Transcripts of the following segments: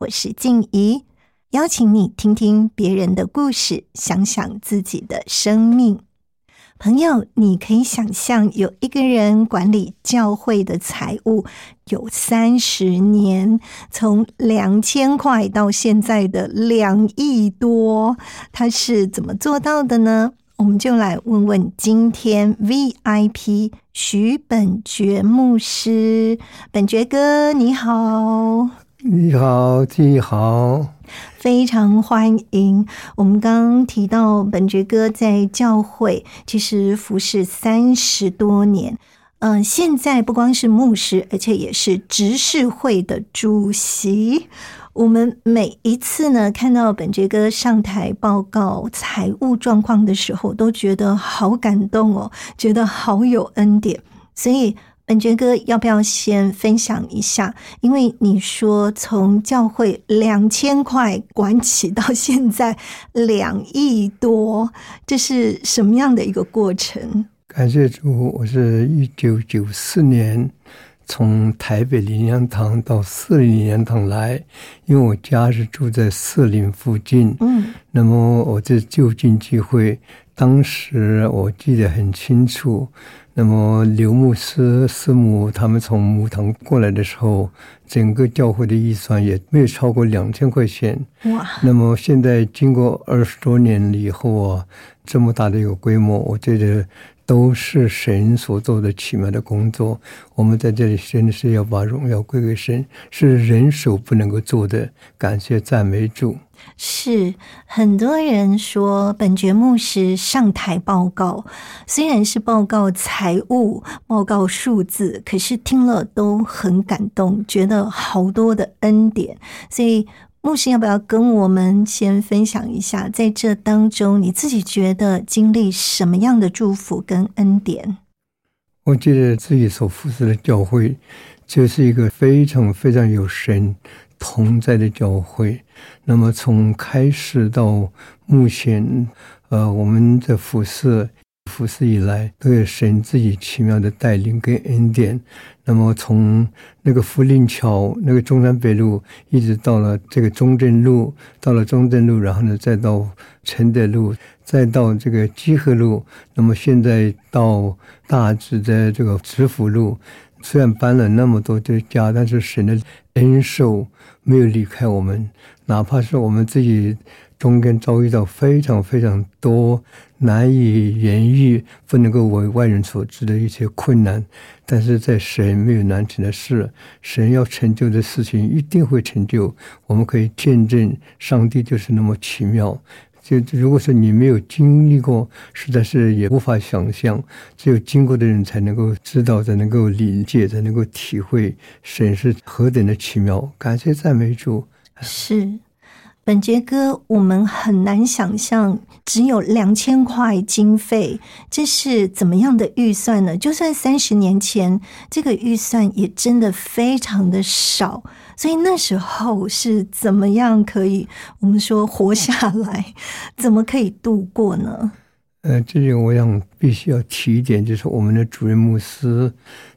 我是静怡，邀请你听听别人的故事，想想自己的生命。朋友，你可以想象有一个人管理教会的财务有三十年，从两千块到现在的两亿多，他是怎么做到的呢？我们就来问问今天 VIP 徐本觉牧师，本觉哥你好。你好，你好，非常欢迎。我们刚刚提到本爵哥在教会其实服侍三十多年，嗯，现在不光是牧师，而且也是执事会的主席。我们每一次呢看到本爵哥上台报告财务状况的时候，都觉得好感动哦，觉得好有恩典，所以。本觉哥，要不要先分享一下？因为你说从教会两千块管起到现在两亿多，这是什么样的一个过程？感谢主，我是一九九四年从台北林良堂到四林林良堂来，因为我家是住在四林附近。嗯，那么我这就近聚会，当时我记得很清楚。那么刘牧师师母他们从母堂过来的时候，整个教会的预算也没有超过两千块钱。哇！那么现在经过二十多年了以后啊，这么大的一个规模，我觉得都是神所做的奇妙的工作。我们在这里真的是要把荣耀归给神，是人手不能够做的。感谢赞美主。是很多人说，本节目是上台报告，虽然是报告财务、报告数字，可是听了都很感动，觉得好多的恩典。所以，牧师要不要跟我们先分享一下，在这当中你自己觉得经历什么样的祝福跟恩典？我觉得自己所服侍的教会，就是一个非常非常有神。同在的教会，那么从开始到目前，呃，我们的服侍服侍以来，都有神自己奇妙的带领跟恩典。那么从那个福林桥，那个中山北路，一直到了这个中正路，到了中正路，然后呢，再到承德路，再到这个基河路，那么现在到大致的这个直福路。虽然搬了那么多的家，但是神的恩受没有离开我们。哪怕是我们自己中间遭遇到非常非常多难以言喻、不能够为外人所知的一些困难，但是在神没有难成的事，神要成就的事情一定会成就。我们可以见证上帝就是那么奇妙。就如果说你没有经历过，实在是也无法想象。只有经过的人才能够知道，才能够理解，才能够体会神是何等的奇妙。感谢赞美主。是本杰哥，我们很难想象，只有两千块经费，这是怎么样的预算呢？就算三十年前，这个预算也真的非常的少。所以那时候是怎么样可以我们说活下来？怎么可以度过呢？呃，这里我想必须要提一点，就是我们的主任牧师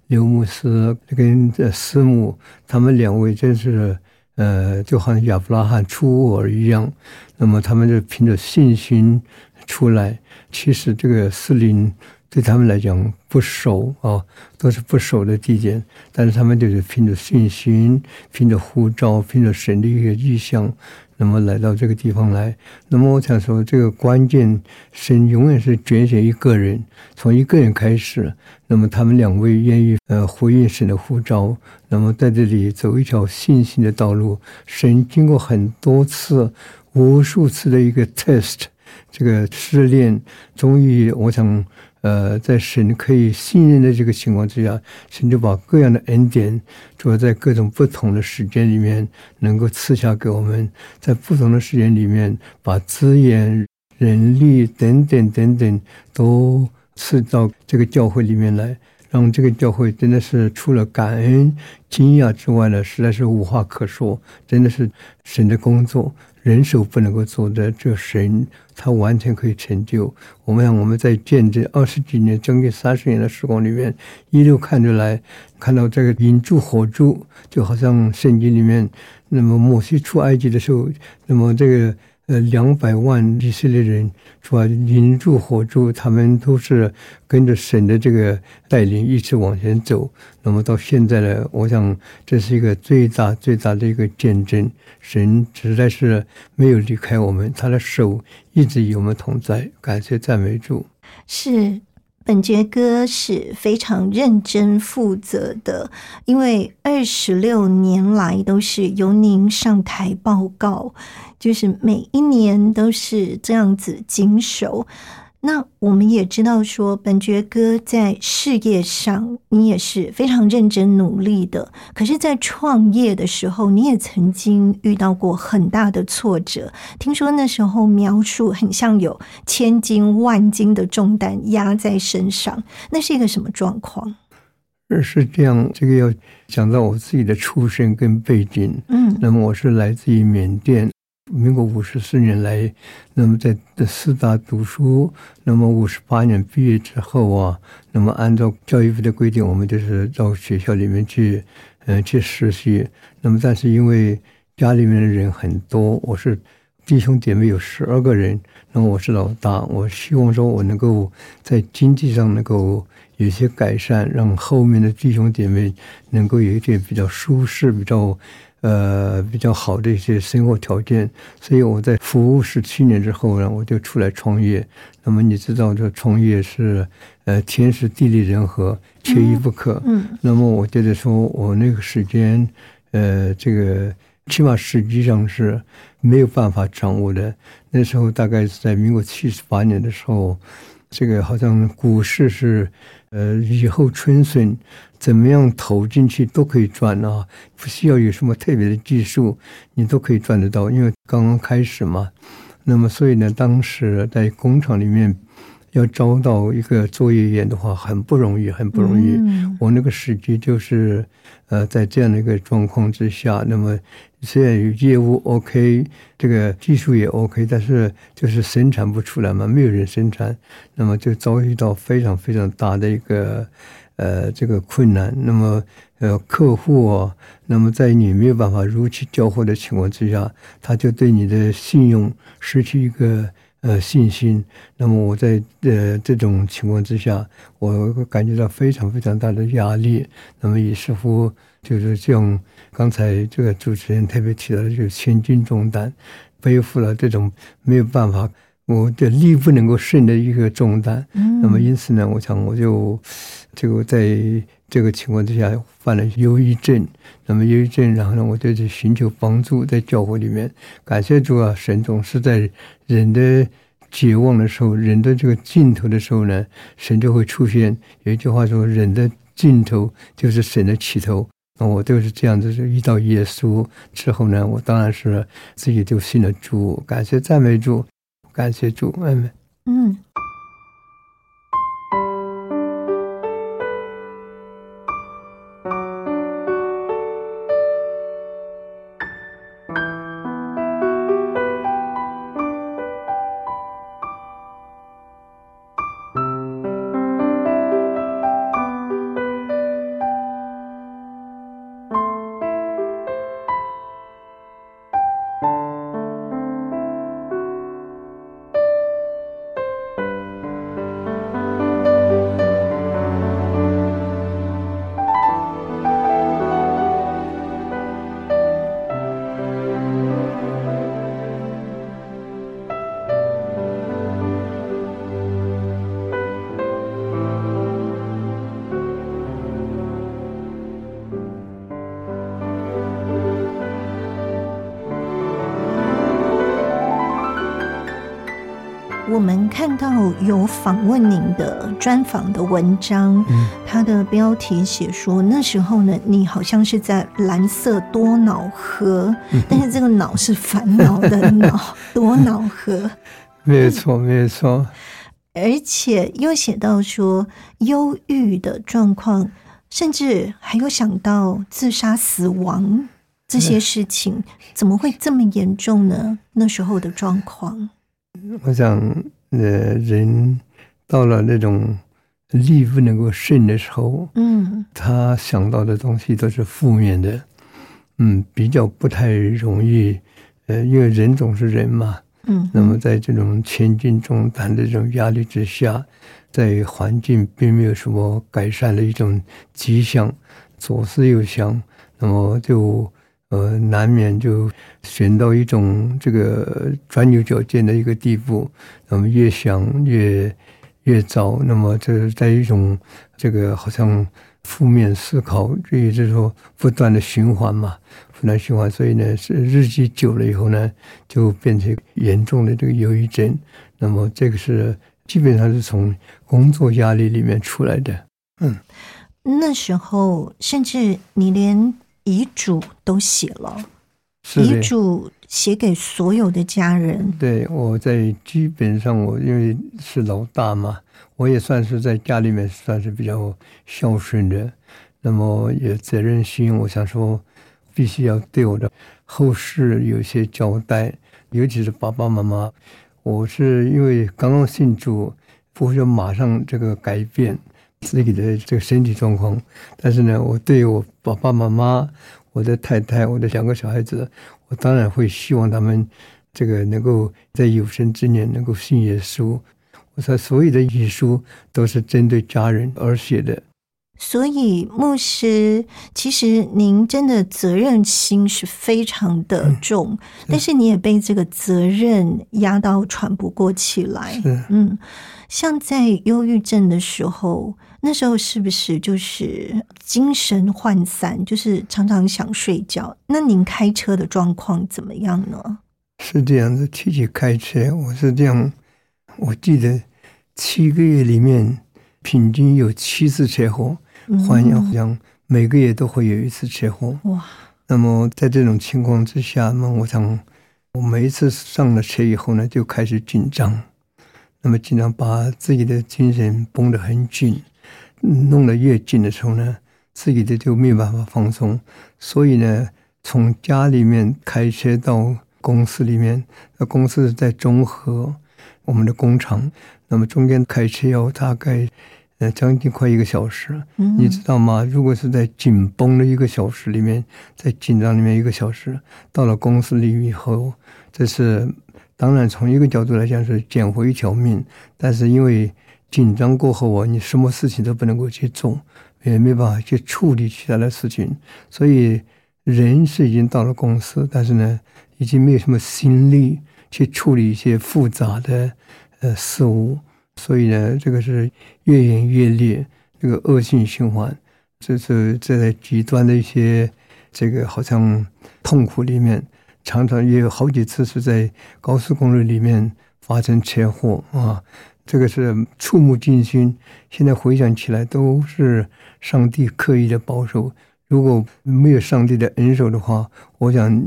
刘牧师跟师母他们两位，真是呃，就好像亚伯拉罕出尔一样。那么他们就凭着信心出来。其实这个四林。对他们来讲不熟啊，都是不熟的地点，但是他们就是凭着信心，凭着护照，凭着神的一个意向，那么来到这个地方来，那么我想说，这个关键神永远是拣选一个人，从一个人开始。那么他们两位愿意呃回应神的呼召，那么在这里走一条信心的道路。神经过很多次、无数次的一个 test，这个试炼，终于我想。呃，在神可以信任的这个情况之下，神就把各样的恩典，主要在各种不同的时间里面，能够赐下给我们，在不同的时间里面，把资源、人力等等等等，都赐到这个教会里面来，让这个教会真的是除了感恩、惊讶之外呢，实在是无话可说，真的是神的工作。人手不能够做的，这神他完全可以成就。我们让我们在见证二十几年、将近三十年的时光里面，一路看着来，看到这个引柱火柱，就好像圣经里面，那么摩西出埃及的时候，那么这个。呃，两百万以色列人是吧？引住火柱，他们都是跟着神的这个带领一直往前走。那么到现在呢，我想这是一个最大最大的一个见证。神实在是没有离开我们，他的手一直与我们同在。感谢赞美主。是。本杰哥是非常认真负责的，因为二十六年来都是由您上台报告，就是每一年都是这样子经手。那我们也知道，说本爵哥在事业上，你也是非常认真努力的。可是，在创业的时候，你也曾经遇到过很大的挫折。听说那时候描述很像有千斤万斤的重担压在身上，那是一个什么状况？是这样，这个要讲到我自己的出身跟背景。嗯，那么我是来自于缅甸。民国五十四年来，那么在四大读书，那么五十八年毕业之后啊，那么按照教育部的规定，我们就是到学校里面去，嗯，去实习。那么但是因为家里面的人很多，我是弟兄姐妹有十二个人，那么我是老大，我希望说我能够在经济上能够有些改善，让后面的弟兄姐妹能够有一点比较舒适，比较。呃，比较好的一些生活条件，所以我在服务十七年之后呢，我就出来创业。那么你知道，这创业是呃天时地利人和，缺一不可。嗯。那么我觉得说，我那个时间，呃，这个起码实际上是没有办法掌握的。那时候大概是在民国七十八年的时候，这个好像股市是呃以后春笋。怎么样投进去都可以赚啊，不需要有什么特别的技术，你都可以赚得到，因为刚刚开始嘛。那么所以呢，当时在工厂里面要招到一个作业员的话，很不容易，很不容易。我那个时机就是，呃，在这样的一个状况之下，那么虽然业务 OK，这个技术也 OK，但是就是生产不出来嘛，没有人生产，那么就遭遇到非常非常大的一个。呃，这个困难，那么呃，客户啊，那么在你没有办法如期交货的情况之下，他就对你的信用失去一个呃信心。那么我在呃这种情况之下，我感觉到非常非常大的压力。那么也似乎就是像刚才这个主持人特别提到的，就是千斤重担，背负了这种没有办法。我的力不能够胜的一个重担，那么因此呢，我想我就这个在这个情况之下犯了忧郁症，那么忧郁症，然后呢，我就去寻求帮助，在教会里面，感谢主啊，神总是在人的绝望的时候，人的这个尽头的时候呢，神就会出现。有一句话说，人的尽头就是神的起头。那我就是这样子，就遇到耶稣之后呢，我当然是自己就信了主，感谢赞美主。感谢主，妹妹。嗯。们看到有访问您的专访的文章，嗯它的标题写说那时候呢，你好像是在蓝色多瑙河，但是这个脑是烦恼的脑，多瑙河。没有错，没有错。而且又写到说忧郁的状况，甚至还有想到自杀、死亡这些事情，怎么会这么严重呢？那时候的状况，我想，呃，人到了那种力不能够胜的时候，嗯。他想到的东西都是负面的，嗯，比较不太容易，呃，因为人总是人嘛，嗯，那么在这种千斤重担的这种压力之下，在环境并没有什么改善的一种迹象，左思右想，那么就呃难免就选到一种这个钻牛角尖的一个地步，那么越想越越糟，那么这是在一种这个好像负面思考，也就是说不断的循环嘛，不断循环，所以呢是日积久了以后呢，就变成严重的这个忧郁症。那么这个是基本上是从工作压力里面出来的。嗯那时候甚至你连遗嘱都写了，遗，嘱写给所有的家人，对我在基本上我因为是老大嘛，我也算是在家里面算是比较孝顺的，那么有责任心，我想说必须要对我的后事有些交代，尤其是爸爸妈妈。我是因为刚刚信主，不会说马上这个改变自己的这个身体状况，但是呢，我对我爸爸妈妈、我的太太、我的两个小孩子，我当然会希望他们这个能够在有生之年能够信耶稣。我说所有的遗书都是针对家人而写的，所以牧师，其实您真的责任心是非常的重，但是你也被这个责任压到喘不过气来。是嗯，像在忧郁症的时候，那时候是不是就是精神涣散，就是常常想睡觉？那您开车的状况怎么样呢？是这样子。提起开车，我是这样，我记得七个月里面平均有七次车祸，好像好像每个月都会有一次车祸。哇，那么在这种情况之下，那么我想，我每一次上了车以后呢，就开始紧张，那么紧张把自己的精神绷得很紧，嗯弄得越紧的时候呢，自己的就没有办法放松，所以呢，从家里面开车到公司里面，那公司在中和我们的工厂，那么中间开车要大概呃将近快一个小时。嗯你知道吗？如果是在紧绷的一个小时里面，在紧张里面一个小时，到了公司里以后，这是当然从一个角度来讲是捡回一条命，但是因为紧张过后啊，你什么事情都不能够去做，也没办法去处理其他的事情，所以人是已经到了公司，但是呢，已经没有什么心力去处理一些复杂的呃事物，所以呢，这个是越演越烈。这个恶性循环，这是这在极端的一些这个好像痛苦里面，常常也有好几次是在高速公路里面发生车祸啊，这个是触目惊心。现在回想起来，都是上帝刻意的保守。如果没有上帝的恩手的话，我想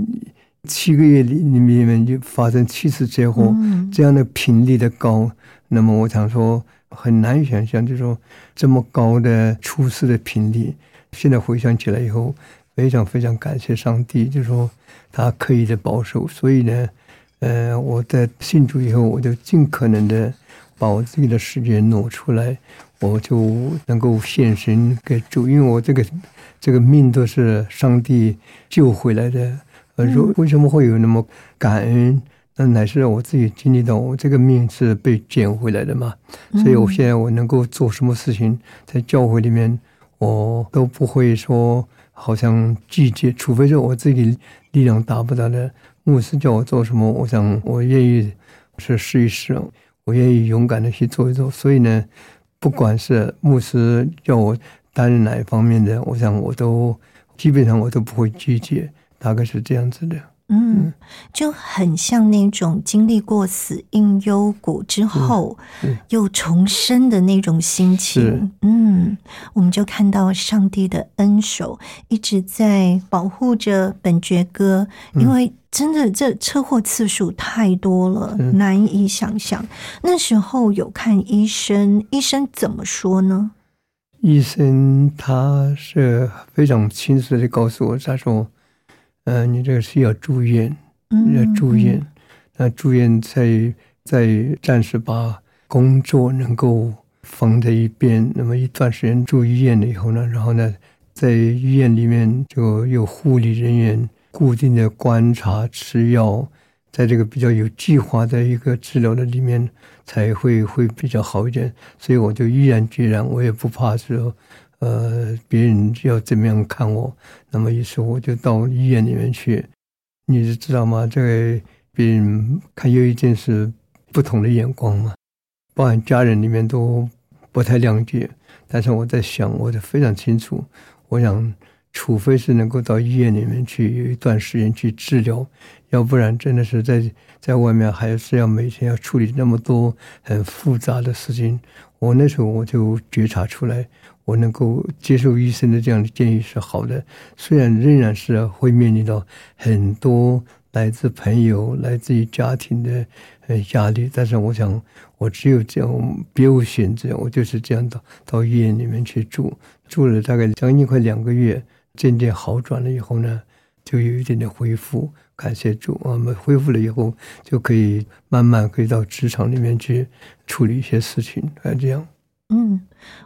七个月里里面就发生七次车祸，嗯这样的频率的高，那么我想说很难想象，就是说这么高的出事的频率。现在回想起来以后，非常非常感谢上帝，就是说他刻意的保守。所以呢，呃，我在信主以后，我就尽可能的把我自己的世界挪出来，我就能够献身给主，因为我这个这个命都是上帝救回来的。呃，如为什么会有那么感恩？那乃是我自己经历到，我这个命是被捡回来的嘛。所以我现在我能够做什么事情，在教会里面，我都不会说好像拒绝，除非是我自己力量达不到的。牧师叫我做什么，我想我愿意是试一试，我愿意勇敢的去做一做。所以呢，不管是牧师叫我担任哪一方面的，我想我都基本上我都不会拒绝。大概是这样子的。嗯，就很像那种经历过死因幽谷之后又重生的那种心情。嗯，我们就看到上帝的恩手一直在保护着本爵哥，因为真的这车祸次数太多了，难以想象。那时候有看医生，医生怎么说呢？医生他是非常清楚的告诉我，他说。嗯，你这个是要住院，要住院。那住院在在暂时把工作能够放在一边，那么一段时间住医院了以后呢，然后呢，在医院里面就有护理人员固定的观察、吃药，在这个比较有计划的一个治疗的里面才会会比较好一点。所以我就毅然决然，我也不怕说。呃，别人要怎么样看我，那么于是我就到医院里面去。你知道吗？这个别人看忧郁症是不同的眼光嘛，包含家人里面都不太谅解。但是我在想，我就非常清楚，我想，除非是能够到医院里面去有一段时间去治疗，要不然真的是在在外面还是要每天要处理那么多很复杂的事情。我那时候我就觉察出来。我能够接受医生的这样的建议是好的，虽然仍然是会面临到很多来自朋友、来自于家庭的呃压力，但是我想，我只有这样，别无选择，我就是这样到到医院里面去住，住了大概将近快两个月，渐渐好转了以后呢，就有一点点恢复，感谢主，我们恢复了以后就可以慢慢可以到职场里面去处理一些事情，啊，这样。嗯，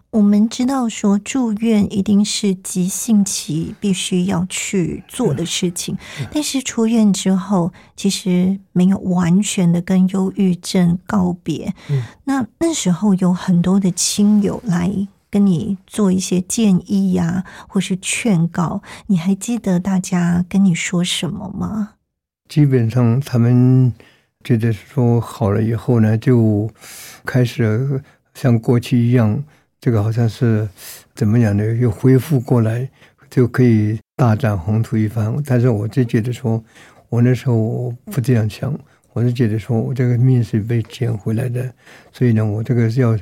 我们知道说住院一定是急性期必须要去做的事情，但是出院之后其实没有完全的跟忧郁症告别。嗯，那那时候有很多的亲友来跟你做一些建议呀，或是劝告，你还记得大家跟你说什么吗？基本上他们觉得说好了以后呢，就开始。像过去一样，这个好像是怎么样的又恢复过来，就可以大展宏图一番。但是我就觉得说，我那时候不这样想，我是觉得说我这个命是被捡回来的，所以呢，我这个是要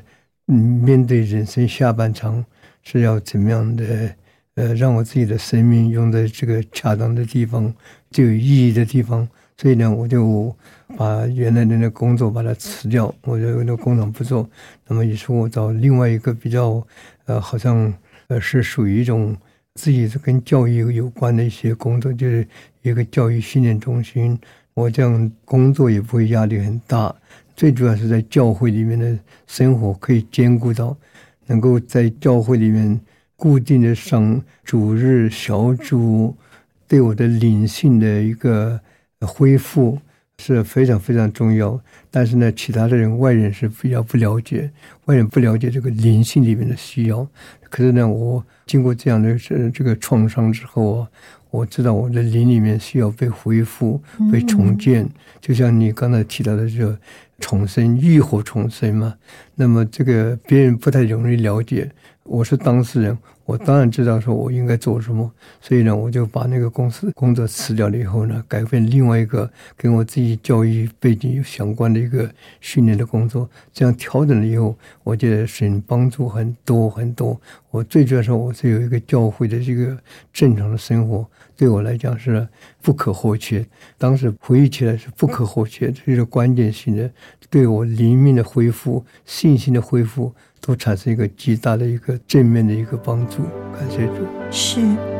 嗯面对人生下半场是要怎么样的呃，让我自己的生命用在这个恰当的地方，最有意义的地方。所以呢，我就把原来的那工作把它辞掉，我就那工厂不做。那么，于是我找另外一个比较，呃，好像呃是属于一种自己是跟教育有关的一些工作，就是一个教育训练中心。我这样工作也不会压力很大，最主要是在教会里面的生活可以兼顾到，能够在教会里面固定的上主日小组，对我的灵性的一个。恢复是非常非常重要，但是呢，其他的人外人是比较不了解，外人不了解这个灵性里面的需要。可是呢，我经过这样的这这个创伤之后啊，我知道我的灵里面需要被恢复、被重建。就像你刚才提到的这个重生、浴火重生嘛，那么这个别人不太容易了解。我是当事人。我当然知道说我应该做什么，所以呢，我就把那个公司工作辞掉了以后呢，改变另外一个跟我自己教育背景有相关的一个训练的工作。这样调整了以后，我觉得是帮助很多很多。我最主要是我是有一个教会的这个正常的生活，对我来讲是不可或缺。当时回忆起来是不可或缺，这是关键性的，对我灵命的恢复、信心的恢复。都产生一个极大的一个正面的一个帮助，感谢主。是。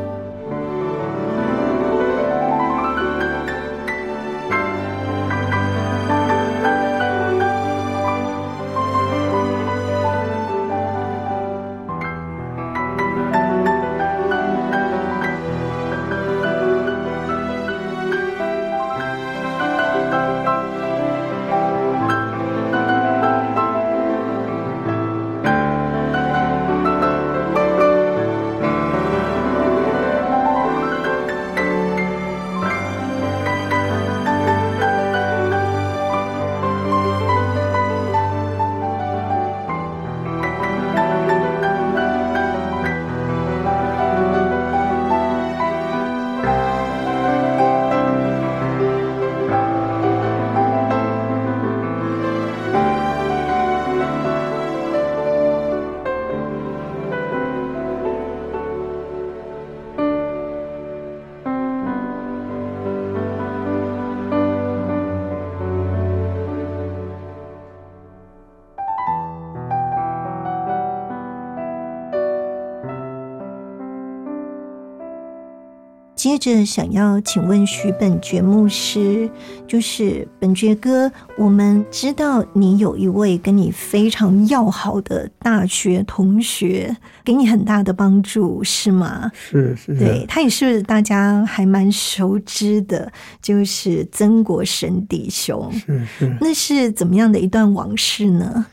接着想要请问徐本觉牧师，就是本觉哥，我们知道你有一位跟你非常要好的大学同学，给你很大的帮助，是吗？是是的，对他也是大家还蛮熟知的，就是曾国神弟兄。是是。那是怎么样的一段往事呢？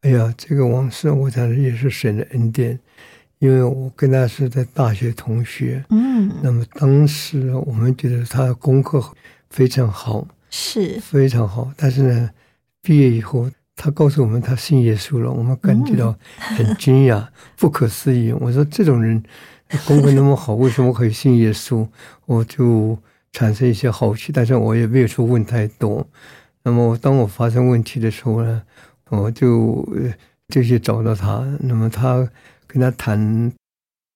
哎呀，这个往事我想也是神的恩典。因为我跟他是在大学同学，嗯，那么当时我们觉得他功课非常好，是非常好。但是呢，毕业以后，他告诉我们他信耶稣了，我们感觉到很惊讶、不可思议。我说这种人功课那么好，为什么可以信耶稣？我就产生一些好奇，但是我也没有说问太多。那么当我发生问题的时候呢，我就就去找到他。那么他。跟他谈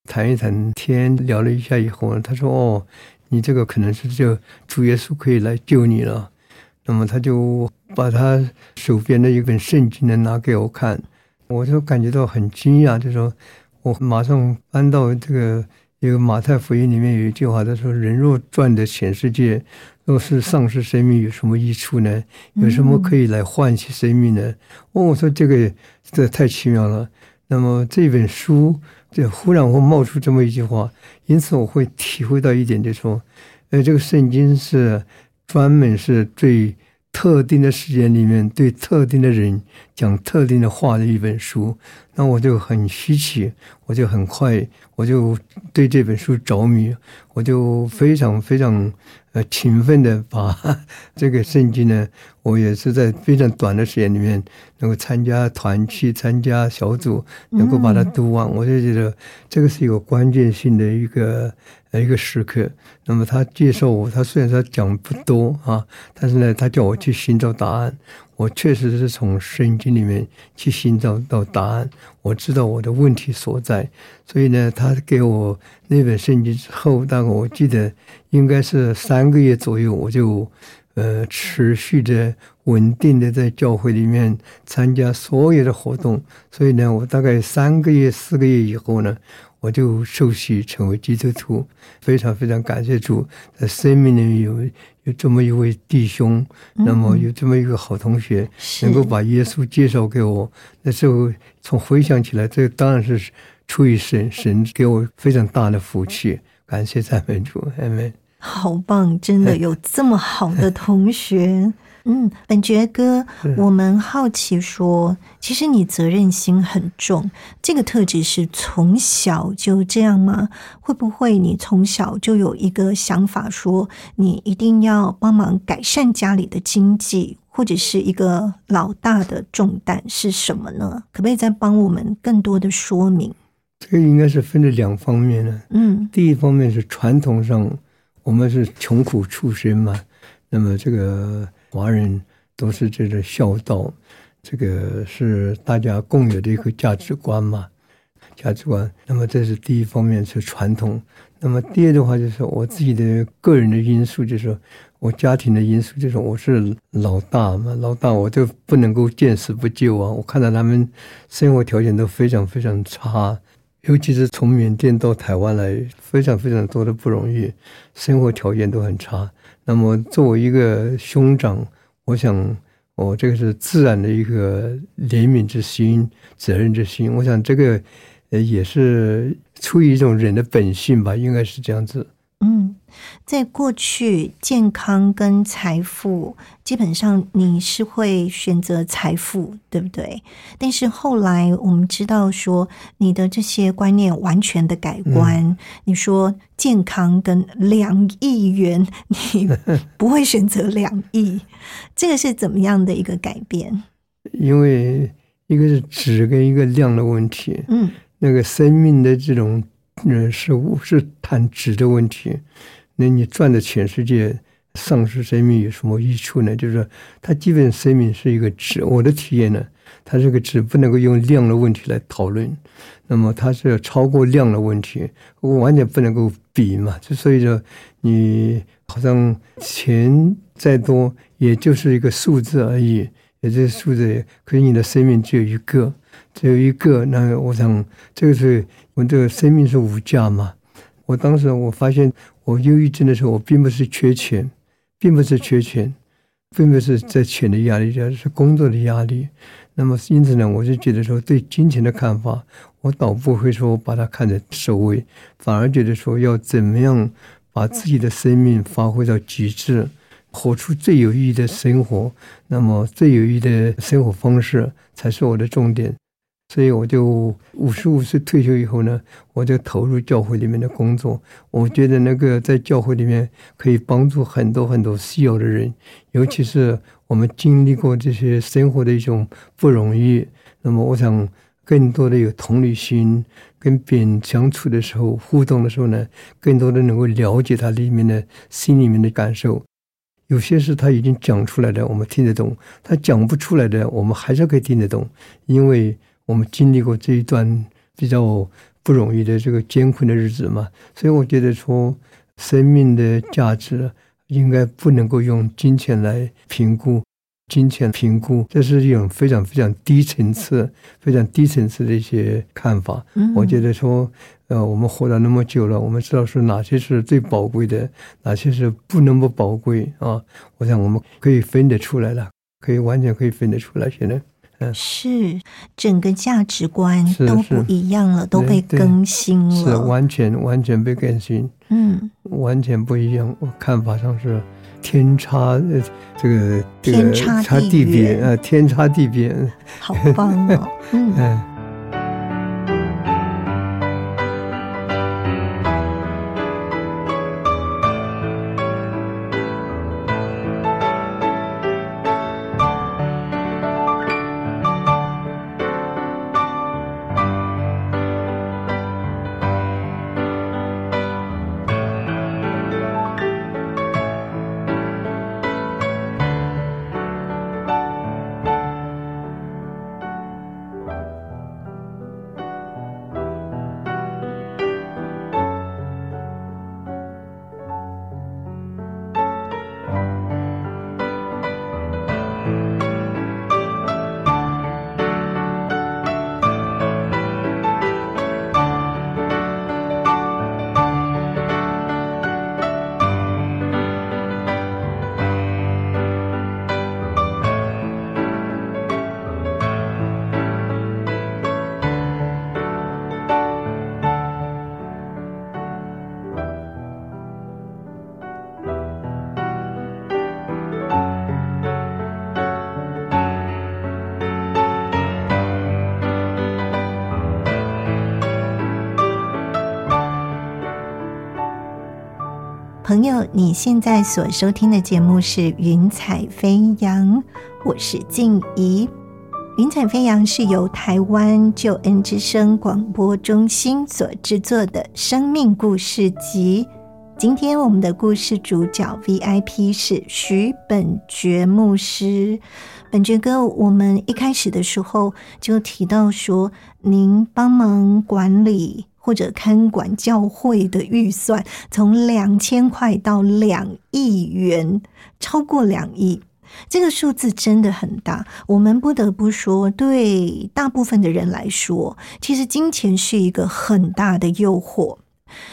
谈一谈天，聊了一下以后，他说：“哦，你这个可能是就主耶稣可以来救你了。”那么他就把他手边的一本圣经呢拿给我看，我就感觉到很惊讶，就说：“我马上翻到这个一个马太福音里面有一句话，他说：‘人若赚得全世界，若是丧失生命，有什么益处呢？有什么可以来换取生命呢？’哦，我说这个这太奇妙了。”那么这本书，就忽然会冒出这么一句话，因此我会体会到一点，就说，呃，这个圣经是专门是最特定的时间里面对特定的人讲特定的话的一本书。那我就很稀奇，我就很快，我就对这本书着迷，我就非常非常。勤奋的把 这个圣经呢，我也是在非常短的时间里面能够参加团去参加小组，能够把它读完，我就觉得这个是一个关键性的一个一个时刻。那么他介绍我，他虽然说讲不多啊，但是呢，他叫我去寻找答案。我确实是从圣经里面去寻找到答案，我知道我的问题所在，所以呢，他给我那本圣经之后，大概我记得应该是三个月左右，我就呃持续的稳定的在教会里面参加所有的活动，所以呢，我大概三个月四个月以后呢。我就受洗成为基督徒，非常非常感谢主，在生命里有有这么一位弟兄，那么有这么一个好同学，能够把耶稣介绍给我。那时候从回想起来，这当然是出于神，神给我非常大的福气，感谢赞美主，阿门。好棒，真的 有这么好的同学。嗯，本觉哥，我们好奇说，其实你责任心很重，这个特质是从小就这样吗？会不会你从小就有一个想法，说你一定要帮忙改善家里的经济，或者是一个老大的重担是什么呢？可不可以再帮我们更多的说明？这个应该是分了两方面呢。嗯，第一方面是传统上我们是穷苦出身嘛，那么这个。华人都是这个孝道，这个是大家共有的一个价值观嘛，价值观。那么这是第一方面是传统。那么第二的话就是我自己的个人的因素，就是我家庭的因素，就是我是老大嘛，老大我就不能够见死不救啊！我看到他们生活条件都非常非常差，尤其是从缅甸到台湾来，非常非常多的不容易，生活条件都很差。那么，作为一个兄长，我想，我这个是自然的一个怜悯之心、责任之心。我想，这个呃，也是出于一种人的本性吧，应该是这样子。嗯。在过去，健康跟财富，基本上你是会选择财富，对不对？但是后来我们知道说，你的这些观念完全的改观。你说健康跟两亿元，你 不会选择两亿，这个是怎么样的一个改变？因为一个是质跟一个量的问题。嗯，那个生命的这种呃事物是谈质的问题。那你赚的全世界，丧失生命有什么益处呢？就是说，它基本生命是一个值。我的体验呢，它这个值不能够用量的问题来讨论。那么它是要超过量的问题，我完全不能够比嘛。就所以说，你好像钱再多，也就是一个数字而已，也就是数字。可是你的生命只有一个，只有一个。那我想，这个是我这个生命是无价嘛。我当时我发现。我忧郁症的时候，我并不是缺钱，并不是缺钱，并不是在钱的压力下，是工作的压力。那么因此呢，我就觉得说，对金钱的看法，我倒不会说把它看在首位，反而觉得说要怎么样把自己的生命发挥到极致，活出最有意义的生活。那么最有意义的生活方式才是我的重点。所以我就五十五岁退休以后呢，我就投入教会里面的工作。我觉得那个在教会里面可以帮助很多很多需要的人，尤其是我们经历过这些生活的一种不容易。那么我想更多的有同理心，跟别人相处的时候、互动的时候呢，更多的能够了解他里面的心里面的感受。有些事他已经讲出来的，我们听得懂；他讲不出来的，我们还是可以听得懂，因为。我们经历过这一段比较不容易的这个艰困的日子嘛，所以我觉得说，生命的价值应该不能够用金钱来评估，金钱评估这是一种非常非常低层次、非常低层次的一些看法。我觉得说，呃，我们活了那么久了，我们知道说哪些是最宝贵的，哪些是不那么宝贵啊？我想我们可以分得出来了，可以完全可以分得出来。现在。是整个价值观都不一样了，都被更新了，是完全完全被更新，嗯，完全不一样。我看法上是天差这个天差地别，呃，天差地别，好棒哦，嗯。朋友，你现在所收听的节目是《云彩飞扬》，我是静怡。《云彩飞扬》是由台湾救恩之声广播中心所制作的生命故事集。今天我们的故事主角 VIP 是徐本觉牧师。本觉哥，我们一开始的时候就提到说，您帮忙管理。或者看管教会的预算从两千块到两亿元，超过两亿，这个数字真的很大。我们不得不说，对大部分的人来说，其实金钱是一个很大的诱惑。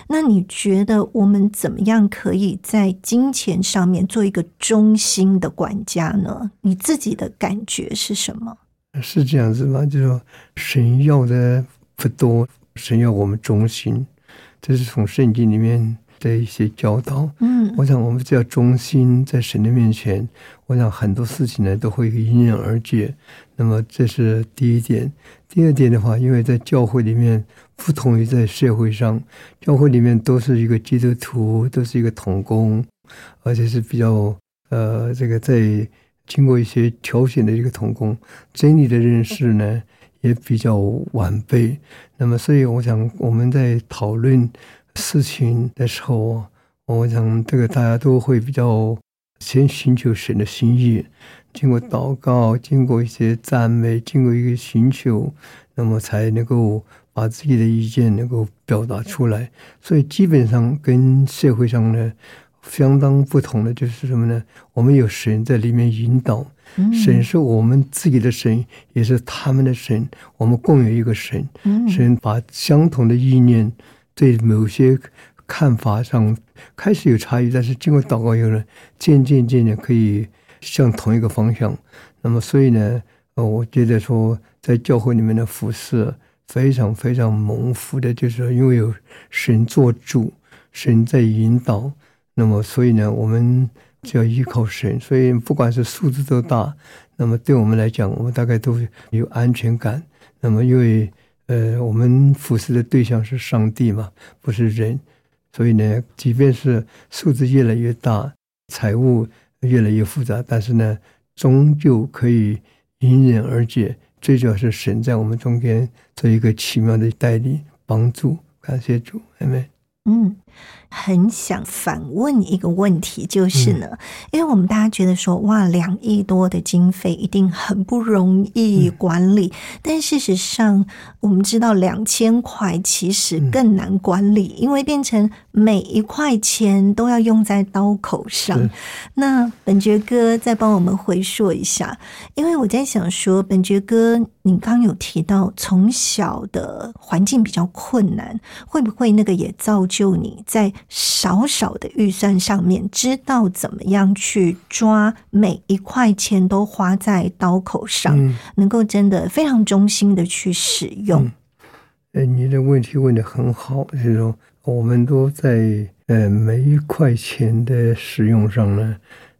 那你觉得我们怎么样可以在金钱上面做一个中心的管家呢？你自己的感觉是什么？是这样子吗？就说神要的不多。神要我们忠心，这是从圣经里面的一些教导。嗯，我想我们只要忠心在神的面前，我想很多事情呢都会迎刃而解。那么这是第一点。第二点的话，因为在教会里面不同于在社会上，教会里面都是一个基督徒，都是一个童工，而且是比较呃这个在经过一些挑选的一个童工，真理的认识呢。也比较晚辈，那么所以我想我们在讨论事情的时候，我想这个大家都会比较先寻求神的心意，经过祷告，经过一些赞美，经过一个寻求，那么才能够把自己的意见能够表达出来。所以基本上跟社会上呢相当不同的就是什么呢？我们有神在里面引导。神是我们自己的神，也是他们的神。我们共有一个神。神把相同的意念对某些看法上开始有差异，但是经过祷告以后呢，渐渐渐渐可以向同一个方向。那么，所以呢，呃，我觉得说在教会里面的服饰非常非常蒙福的，就是因为有神做主，神在引导。那么，所以呢，我们只要依靠神，所以不管是数字多大，那么对我们来讲，我们大概都有安全感。那么，因为呃，我们服侍的对象是上帝嘛，不是人，所以呢，即便是数字越来越大，财务越来越复杂，但是呢，终究可以迎刃而解。最主要是神在我们中间做一个奇妙的带领帮助，感谢主，阿门。嗯。很想反问一个问题，就是呢，因为我们大家觉得说，哇，两亿多的经费一定很不容易管理，但事实上，我们知道两千块其实更难管理，因为变成每一块钱都要用在刀口上。那本爵哥再帮我们回溯一下，因为我在想说，本爵哥，你刚有提到从小的环境比较困难，会不会那个也造就你在？少少的预算上面，知道怎么样去抓每一块钱都花在刀口上，能够真的非常忠心的去使用。哎，你的问题问的很好，就是说我们都在呃每一块钱的使用上呢，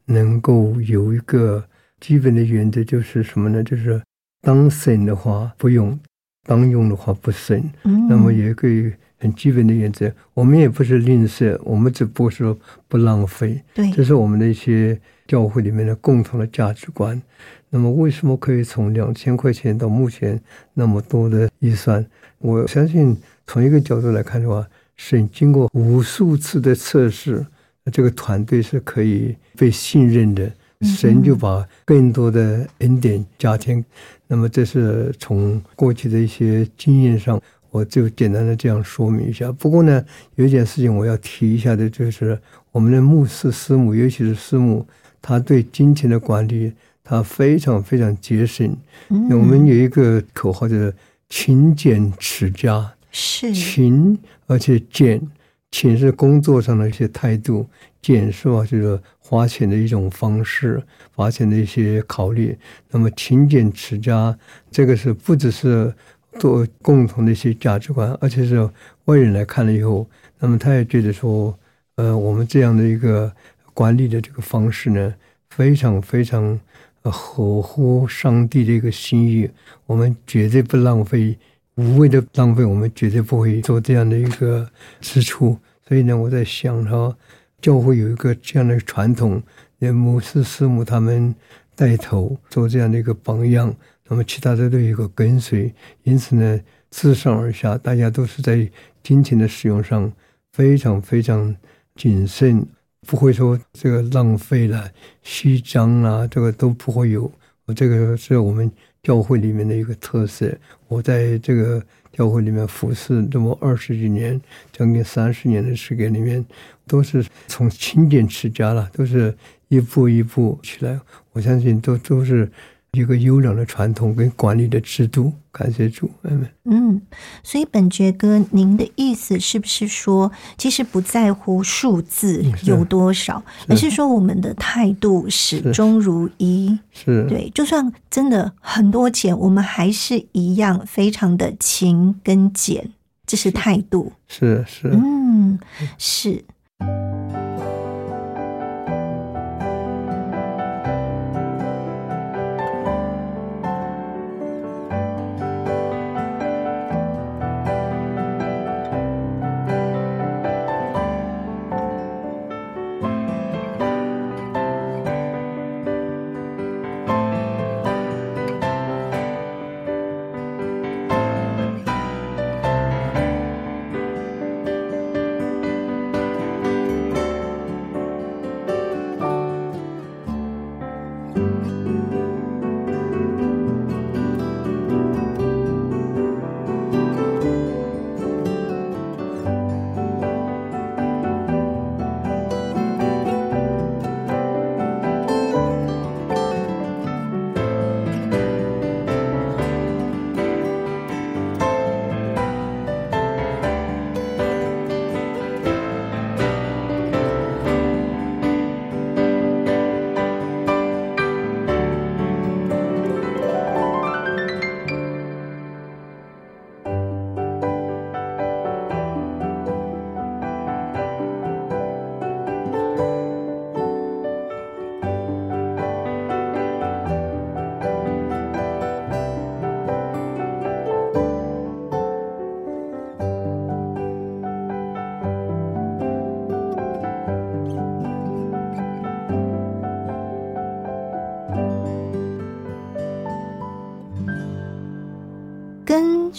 能够有一个基本的原则，就是什么呢？就是当省的话不用，当用的话不省。嗯，那么也可以。很基本的原则，我们也不是吝啬，我们只不过说不浪费。对，这是我们的一些教会里面的共同的价值观。那么，为什么可以从两千块钱到目前那么多的预算？我相信，从一个角度来看的话，是经过无数次的测试，这个团队是可以被信任的。神就把更多的恩典加添。那么，这是从过去的一些经验上。我就简单的这样说明一下。不过呢，有一件事情我要提一下的，就是我们的牧师师母，尤其是师母，他对金钱的管理，他非常非常节省。我们有一个口号，就是“勤俭持家”，是勤而且俭。勤是工作上的一些态度，俭是吧？就是花钱的一种方式，花钱的一些考虑。那么勤俭持家，这个是不只是。做共同的一些价值观，而且是外人来看了以后，那么他也觉得说，呃，我们这样的一个管理的这个方式呢，非常非常合乎上帝的一个心意。我们绝对不浪费，无谓的浪费，我们绝对不会做这样的一个支出。所以呢，我在想哈，教会有一个这样的传统，连牧师师母他们带头做这样的一个榜样。那么其他的都有一个跟随，因此呢，自上而下，大家都是在金钱的使用上非常非常谨慎，不会说这个浪费了、虚张啊，这个都不会有。我这个是我们教会里面的一个特色。我在这个教会里面服侍这么二十几年，将近三十年的时间里面，都是从勤俭持家了，都是一步一步起来。我相信都都是。一个优良的传统跟管理的制度，感谢主，嗯嗯，所以本爵哥，您的意思是不是说，其实不在乎数字有多少，而是说我们的态度始终如一，是。对，就算真的很多钱，我们还是一样非常的勤跟俭，这是态度，是是，嗯是。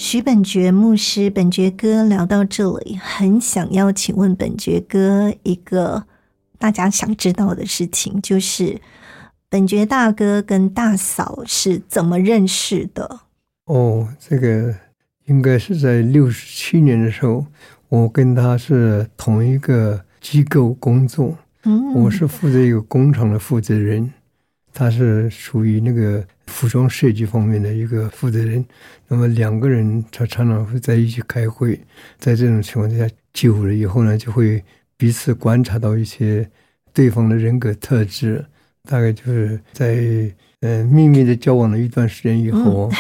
徐本觉牧师、本觉哥聊到这里，很想要请问本觉哥一个大家想知道的事情，就是本觉大哥跟大嫂是怎么认识的？哦，这个应该是在六十七年的时候，我跟他是同一个机构工作，嗯，我是负责一个工厂的负责人，他是属于那个服装设计方面的一个负责人。那么两个人他常常会在一起开会，在这种情况之下，久了以后呢，就会彼此观察到一些对方的人格特质，大概就是在。呃，秘密的交往了一段时间以后，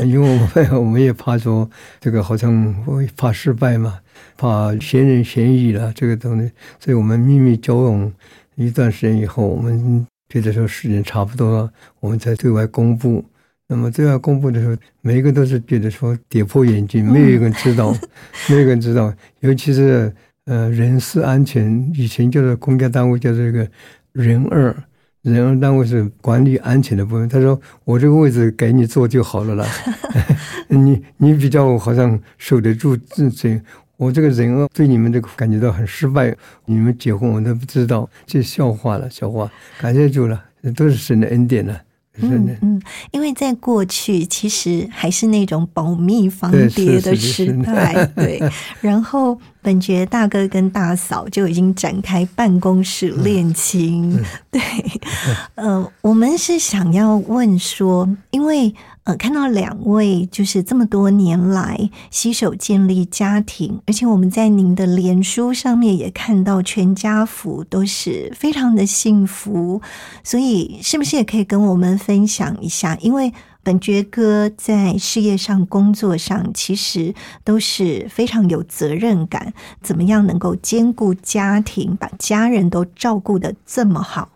因为我们 我们也怕说这个好像会怕失败嘛，怕嫌人嫌疑了这个东西，所以我们秘密交往一段时间以后，我们觉得说时间差不多了，我们才对外公布。那么对外公布的时候，每一个都是觉得说跌破眼镜，没有一个人知道，没有一个人知道，尤其是呃人事安全，以前叫做公家单位叫做一个人二。人二单位是管理安全的部分。他说：“我这个位置给你坐就好了啦，你你比较好像守得住自己。我这个人啊对你们这个感觉到很失败。你们结婚我都不知道，这笑话了，笑话。感谢主了，都是神的恩典了。”嗯嗯，因为在过去其实还是那种保密防谍 的时代，对。然后本爵大哥跟大嫂就已经展开办公室恋情，对。呃，我们是想要问说，因为。呃，看到两位就是这么多年来携手建立家庭，而且我们在您的脸书上面也看到全家福都是非常的幸福，所以是不是也可以跟我们分享一下？因为本爵哥在事业上、工作上其实都是非常有责任感，怎么样能够兼顾家庭，把家人都照顾的这么好？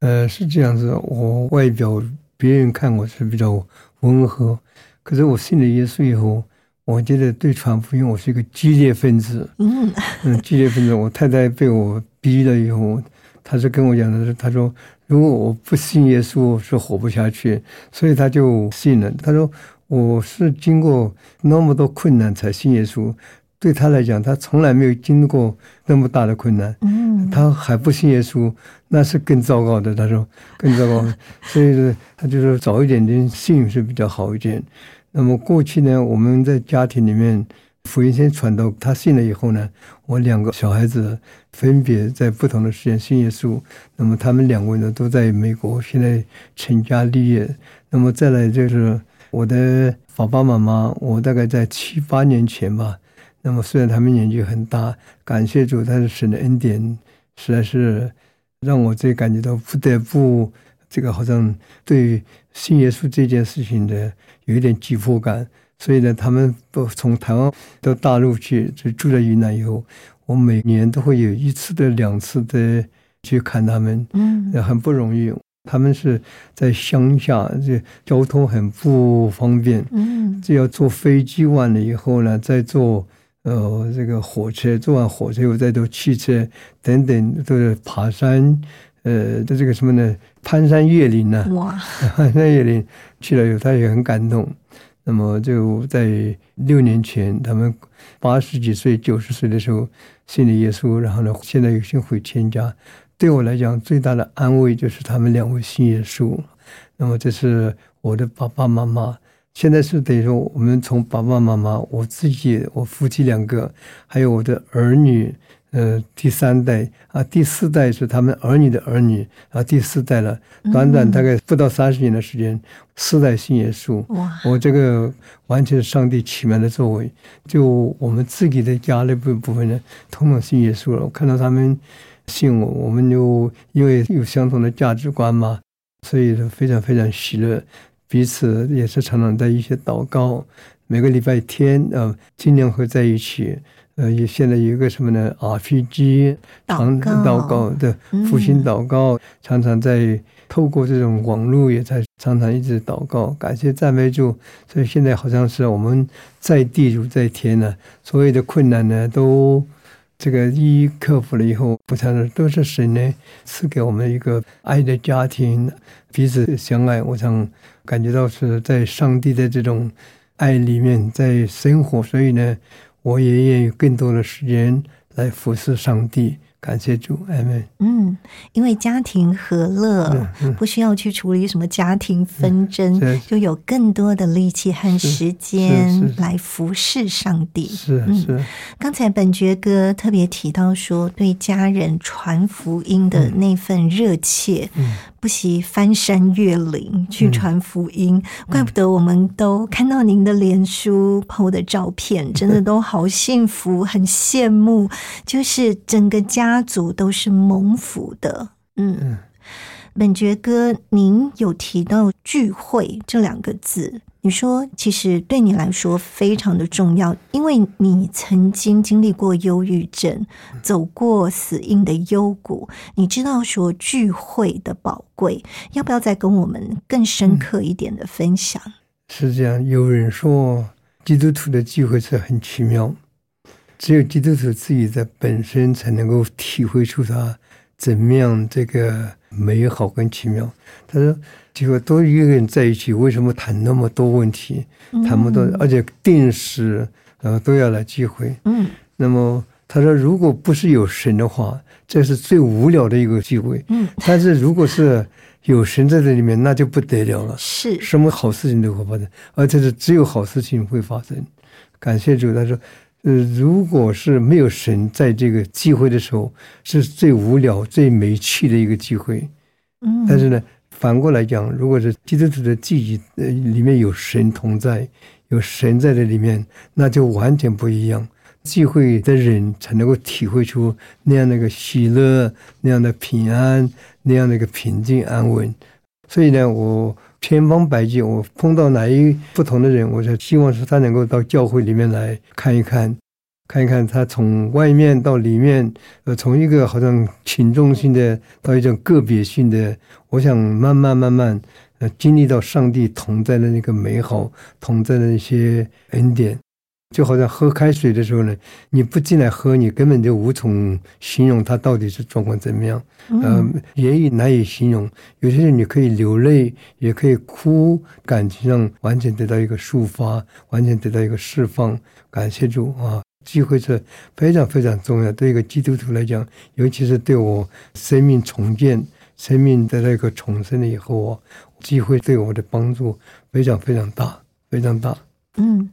呃，是这样子，我外表别人看我是比较。温和，可是我信了耶稣以后，我觉得对传福音，我是一个激烈分子。嗯 嗯，激烈分子。我太太被我逼了以后，她是跟我讲的是，她说如果我不信耶稣，是活不下去，所以她就信了。她说我是经过那么多困难才信耶稣。对他来讲，他从来没有经历过那么大的困难，嗯，他还不信耶稣，那是更糟糕的。他说 更糟糕，所以说他就说早一点点信是比较好一点。那么过去呢，我们在家庭里面福音先传到他信了以后呢，我两个小孩子分别在不同的时间信耶稣。那么他们两位呢都在美国，现在成家立业。那么再来就是我的爸爸妈妈，我大概在七八年前吧。那么虽然他们年纪很大，感谢主，但是神的恩典实在是让我这感觉到不得不这个好像对信耶稣这件事情的有一点急迫感。所以呢，他们都从台湾到大陆去，就住在云南以后，我每年都会有一次的、两次的去看他们。嗯，很不容易。他们是在乡下，这交通很不方便。嗯，这要坐飞机完了以后呢，再坐。呃，这个火车坐完火车以后再坐汽车等等，都是爬山，呃，的这个什么呢？攀山越岭呢？哇，攀山越岭去了以后，他也很感动。那么就在六年前，他们八十几岁、九十岁的时候信了耶稣，然后呢，现在有幸回天家。对我来讲，最大的安慰就是他们两位信耶稣。那么这是我的爸爸妈妈。现在是等于说，我们从爸爸妈妈、我自己、我夫妻两个，还有我的儿女，呃，第三代啊，第四代是他们儿女的儿女啊，第四代了。短短大概不到三十年的时间，四代信耶稣。哇！我这个完全是上帝奇妙的作为。就我们自己的家那部部分人，统统信耶稣了。我看到他们信我，我们就因为有相同的价值观嘛，所以说非常非常喜乐。彼此也是常常在一些祷告，每个礼拜天呃，尽量会在一起。呃，也现在有一个什么呢？RPG 祷祷告的复兴祷告，常常在透过这种网络也在常常一直祷告，感谢赞美主。所以现在好像是我们在地如在天呢，所有的困难呢都这个一一克服了以后，不常常都是神呢赐给我们一个爱的家庭，彼此相爱。我想。感觉到是在上帝的这种爱里面在生活，所以呢，我也愿意更多的时间来服侍上帝。感谢主，阿门。嗯，因为家庭和乐，嗯嗯不需要去处理什么家庭纷争，是就有更多的力气和时是间来服侍上帝。嗯是是，刚才本觉哥特别提到说，对家人传福音的那份热切，嗯不惜翻山越岭去传福音。怪不得我们都看到您的脸书 PO 的照片，真的 都好幸福，很羡慕。就是整个家族都是蒙福的，嗯。嗯本觉哥，您有提到聚会这两个字，你说其实对你来说非常的重要，因为你曾经经历过忧郁症，走过死荫的幽谷，你知道说聚会的宝贵，要不要再跟我们更深刻一点的分享？是这样。有人说，基督徒的聚会是很奇妙，只有基督徒自己在本身才能够体会出他怎么样这个美好跟奇妙。他说，结果都一个人在一起，为什么谈那么多问题，谈不到，而且定时呃都要来聚会？嗯那么他说，如果不是有神的话，这是最无聊的一个聚会。嗯，但是如果是有神在这里面，那就不得了了。是什么好事情都会发生，而且是只有好事情会发生。感谢主，他说，呃，如果是没有神在这个聚会的时候，是最无聊、最没趣的一个聚会。嗯，但是呢，反过来讲，如果是基督徒的记忆呃里面有神同在，有神在这里面，那就完全不一样。聚会的人才能够体会出那样的一个喜乐、那样的平安、那样的一个平静安稳。所以呢，我千方百计，我碰到哪一不同的人，我就希望是他能够到教会里面来看一看，看一看他从外面到里面，呃，从一个好像群众性的到一种个别性的，我想慢慢慢慢，呃，经历到上帝同在的那个美好，同在的那些恩典。就好像喝开水的时候呢，你不进来喝，你根本就无从形容它到底是状况怎么样，呃，言语难以形容。有些人你可以流泪，也可以哭，感情上完全得到一个抒发，完全得到一个释放。感谢主啊！机会是非常非常重要，对一个基督徒来讲，尤其是对我生命重建、生命的那个重生了以后啊，机会对我的帮助非常非常大，非常大。嗯。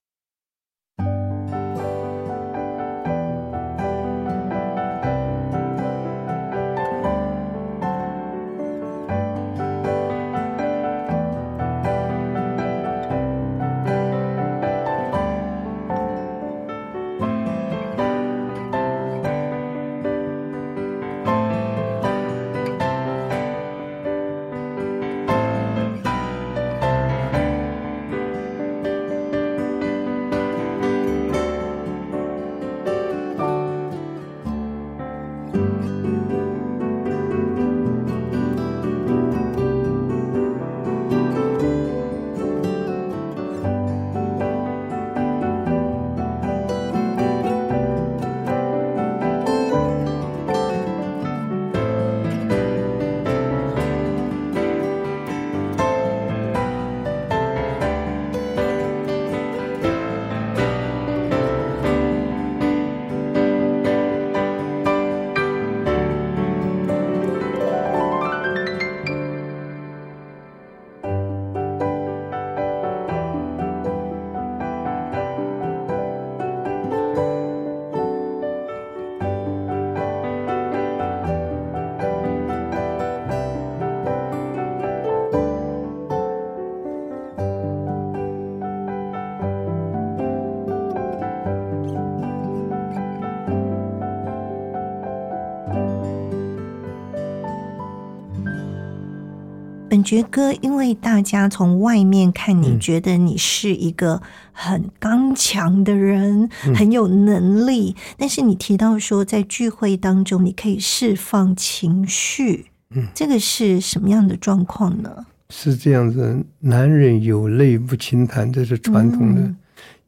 觉哥，因为大家从外面看你，嗯觉得你是一个很刚强的人，嗯很有能力。但是你提到说，在聚会当中，你可以释放情绪，嗯，这个是什么样的状况呢？是这样子，男人有泪不轻弹，这是传统的，嗯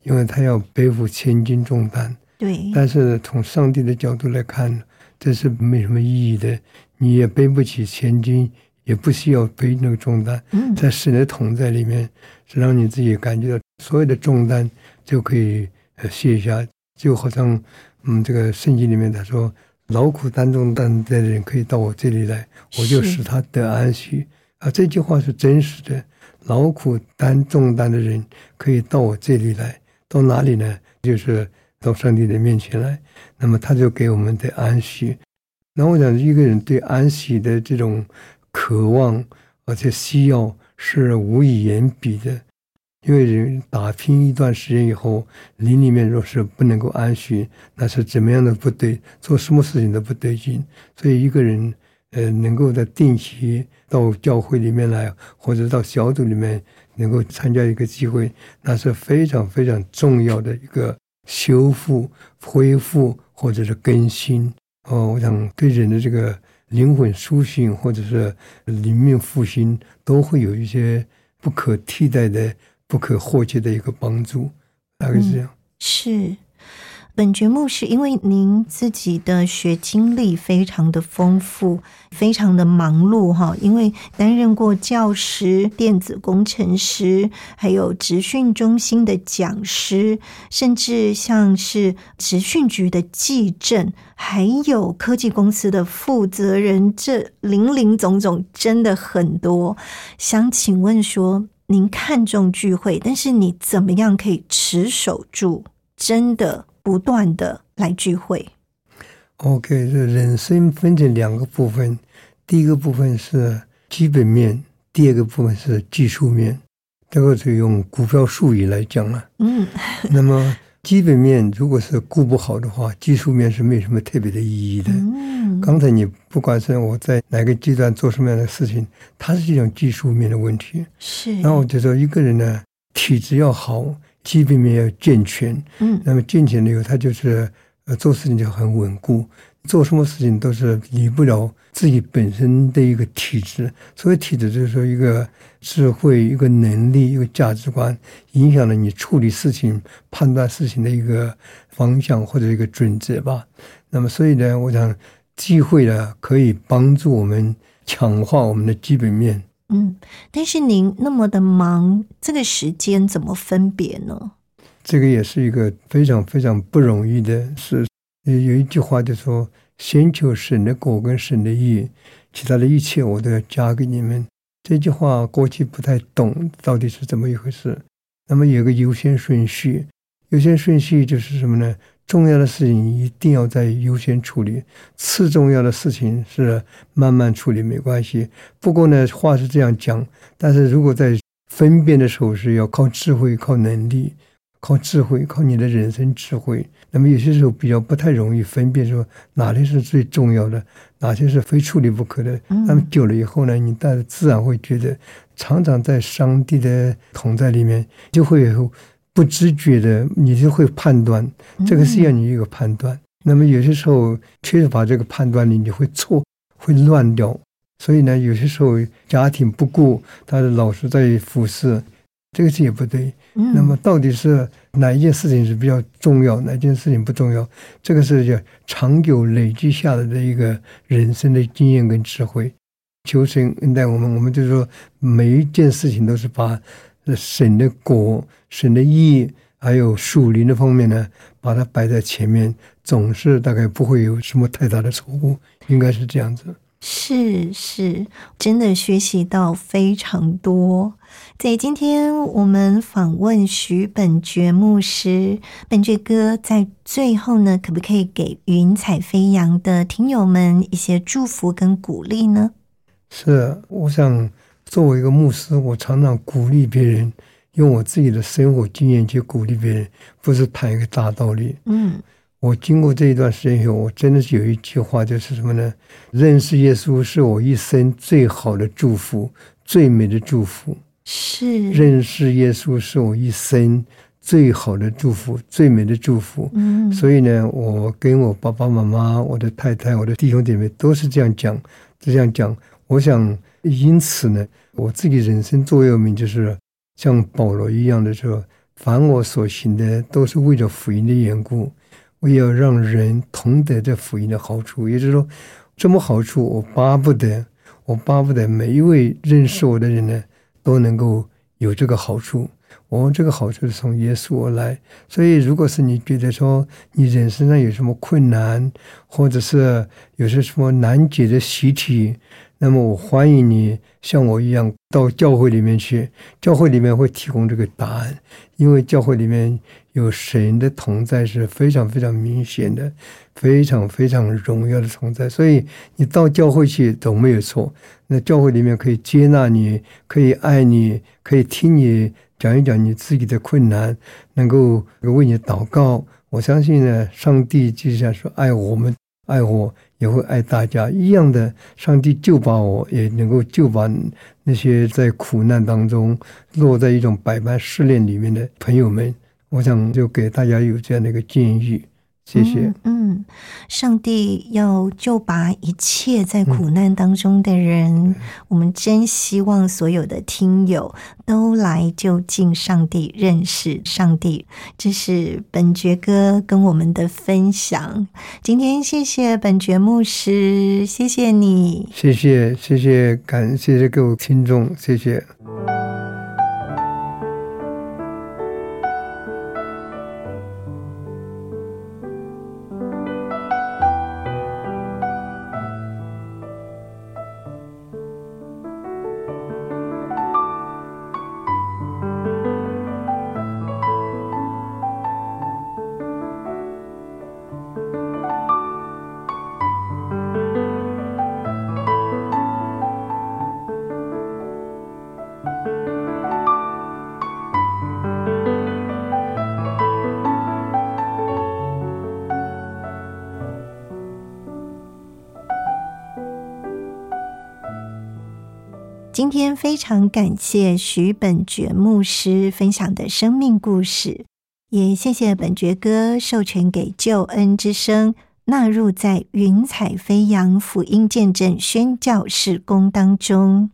因为他要背负千斤重担。对，但是从上帝的角度来看，这是没什么意义的。你也背不起千斤，也不需要背那个重担。嗯在神的同在里面，是让你自己感觉到所有的重担就可以呃卸下，就好像嗯这个圣经里面他说，劳苦担重担的人可以到我这里来，我就使他得安息啊。这句话是真实的，劳苦担重担的人可以到我这里来，到哪里呢？就是到上帝的面前来，那么他就给我们的安息。那我想一个人对安息的这种渴望而且需要是无以言比的。因为人打拼一段时间以后，灵里面若是不能够安息，那是怎么样的不对，做什么事情都不对劲。所以一个人，呃，能够在定期到教会里面来，或者到小组里面能够参加一个机会，那是非常非常重要的一个修复、恢复或者是更新。哦，我想对人的这个灵魂苏醒或者是灵命复兴，都会有一些不可替代的。不可或缺的一个帮助，大概是这样。是本节目是因为您自己的学经历非常的丰富，非常的忙碌哈。因为担任过教师、电子工程师，还有职训中心的讲师，甚至像是职训局的记证，还有科技公司的负责人，这林林总总真的很多。想请问说。您看重聚会，但是你怎么样可以持守住？真的不断的来聚会？OK，这人生分成两个部分，第一个部分是基本面，第二个部分是技术面。这个是用股票术语来讲了。嗯，那么。基本面如果是顾不好的话，技术面是没什么特别的意义的。嗯，刚才你不管是我在哪个阶段做什么样的事情，它是一种技术面的问题。是。那我就说一个人呢，体质要好，基本面要健全。嗯。那么健全了以后，他就是呃做事情就很稳固。做什么事情都是离不了自己本身的一个体质，所谓体质就是说一个智慧、一个能力、一个价值观，影响了你处理事情、判断事情的一个方向或者一个准则吧。那么，所以呢，我想机会呢可以帮助我们强化我们的基本面。嗯，但是您那么的忙，这个时间怎么分别呢？这个也是一个非常非常不容易的事。有一句话就说：“先求神的果跟神的意，其他的一切我都要加给你们。”这句话过去不太懂到底是怎么一回事。那么有个优先顺序，优先顺序就是什么呢？重要的事情一定要在优先处理，次重要的事情是慢慢处理没关系。不过呢，话是这样讲，但是如果在分辨的时候是要靠智慧、靠能力。靠智慧，靠你的人生智慧。那么有些时候比较不太容易分辨，说哪些是最重要的，哪些是非处理不可的。那么久了以后呢，你但自然会觉得，常常在上帝的同在里面，就会有不知觉的，你就会判断，这个是要你一个判断。那么有些时候缺乏这个判断力，你会错，会乱掉。所以呢，有些时候家庭不顾，他的老是在服侍。这个是也不对，那么到底是哪一件事情是比较重要，哪件事情不重要？这个是叫长久累积下来的一个人生的经验跟智慧。求神恩待我们，我们就说每一件事情都是把神的果、神的义，还有属灵的方面呢，把它摆在前面，总是大概不会有什么太大的错误，应该是这样子。是是，真的学习到非常多。在今天我们访问徐本觉牧师，本觉哥在最后呢，可不可以给云彩飞扬的听友们一些祝福跟鼓励呢？是，我想作为一个牧师，我常常鼓励别人，用我自己的生活经验去鼓励别人，不是谈一个大道理。嗯。我经过这一段时间以后，我真的是有一句话，就是什么呢？认识耶稣是我一生最好的祝福，最美的祝福。是认识耶稣是我一生最好的祝福，最美的祝福。嗯，所以呢，我跟我爸爸妈妈、我的太太、我的弟兄姐妹都是这样讲，这样讲。我想，因此呢，我自己人生座右铭就是像保罗一样的说：凡我所行的，都是为了福音的缘故。我要让人同得这福音的好处，也就是说，这么好处，我巴不得，我巴不得每一位认识我的人呢，都能够有这个好处。我们这个好处是从耶稣而来，所以如果是你觉得说你人生上有什么困难，或者是有些什么难解的习题，那么我欢迎你像我一样到教会里面去，教会里面会提供这个答案，因为教会里面有神的同在是非常非常明显的，非常非常荣耀的存在，所以你到教会去都没有错。那教会里面可以接纳你，可以爱你，可以听你。讲一讲你自己的困难，能够为你祷告。我相信呢，上帝就像说爱我们，爱我也会爱大家一样的。上帝就把我，也能够就把那些在苦难当中落在一种百般试炼里面的朋友们。我想就给大家有这样的一个建议。谢谢。嗯，上帝要救拔一切在苦难当中的人。我们真希望所有的听友都来就近上帝，认识上帝。这是本爵哥跟我们的分享。今天谢谢本爵牧师，谢谢你，谢谢谢谢，感谢谢各位听众，谢谢。今天非常感谢徐本觉牧师分享的生命故事，也谢谢本觉哥授权给救恩之声纳入在云彩飞扬福音见证宣教事工当中。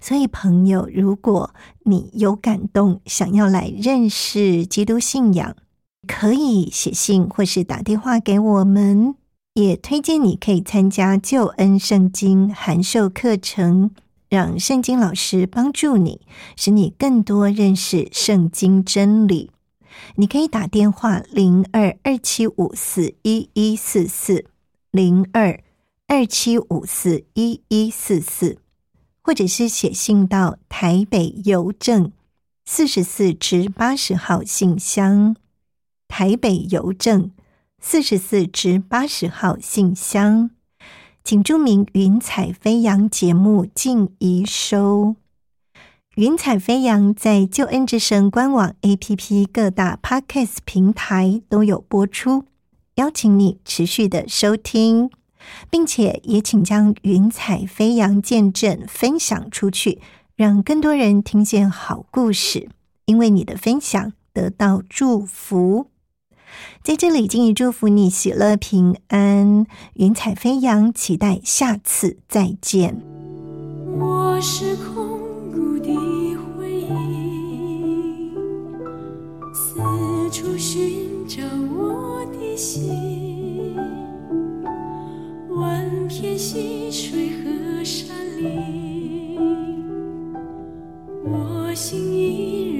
所以，朋友，如果你有感动，想要来认识基督信仰，可以写信或是打电话给我们。也推荐你可以参加救恩圣经函授课程。让圣经老师帮助你，使你更多认识圣经真理。你可以打电话零二二七五四一一四四零二二七五四一一四四，或者是写信到台北邮政四十四至八十号信箱。台北邮政四十四至八十号信箱。请注明“云彩飞扬”节目静怡收。云彩飞扬在救恩之声官网 APP 各大 Podcast 平台都有播出，邀请你持续的收听，并且也请将云彩飞扬见证分享出去，让更多人听见好故事，因为你的分享得到祝福。在这里，敬意祝福你喜乐平安，云彩飞扬，期待下次再见。我是空谷的回忆，四处寻找我的心，万片溪水和山林，我心依然